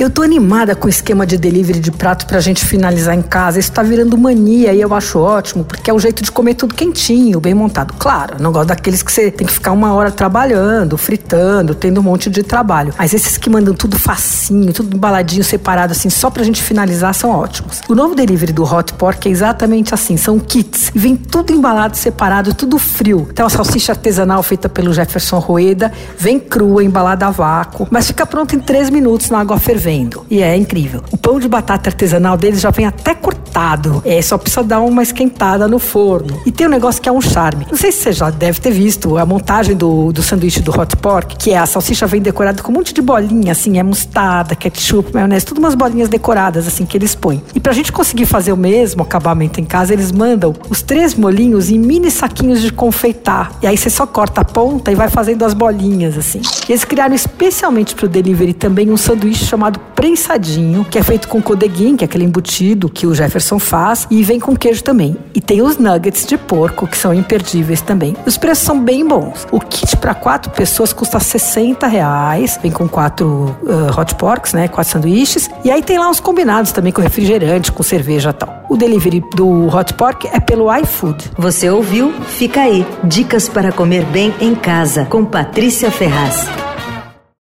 Eu tô animada com o esquema de delivery de prato pra gente finalizar em casa. Isso tá virando mania e eu acho ótimo, porque é o jeito de comer tudo quentinho, bem montado. Claro, não gosto daqueles que você tem que ficar uma hora trabalhando, fritando, tendo um monte de trabalho. Mas esses que mandam tudo facinho, tudo embaladinho, separado, assim, só pra gente finalizar, são ótimos. O novo delivery do Hot Pork é exatamente assim, são kits. E vem tudo embalado, separado, tudo frio. Então a salsicha artesanal feita pelo Jefferson Roeda, vem crua, embalada a vácuo, mas fica pronta em 3 minutos na água fervendo E é incrível. O pão de batata artesanal deles já vem até cortado. É, só precisa dar uma esquentada no forno. E tem um negócio que é um charme. Não sei se você já deve ter visto a montagem do, do sanduíche do hot pork, que é a salsicha vem decorada com um monte de bolinha, assim, é mostarda, ketchup, maionese, tudo umas bolinhas decoradas, assim, que eles põem. E pra gente conseguir fazer o mesmo acabamento em casa, eles mandam os três molinhos em mini saquinhos de confeitar. E aí você só corta a ponta e vai fazendo as bolinhas, assim. E eles criaram especialmente pro delivery também um sanduíche chamado prensadinho, que é feito com codeguin, que é aquele embutido que o Jefferson faz, e vem com queijo também. E tem os nuggets de porco, que são imperdíveis também. Os preços são bem bons. O kit para quatro pessoas custa 60 reais, vem com quatro uh, hot porks, né, quatro sanduíches, e aí tem lá uns combinados também com refrigerante, com cerveja e tal. O delivery do hot pork é pelo iFood. Você ouviu? Fica aí. Dicas para comer bem em casa, com Patrícia Ferraz.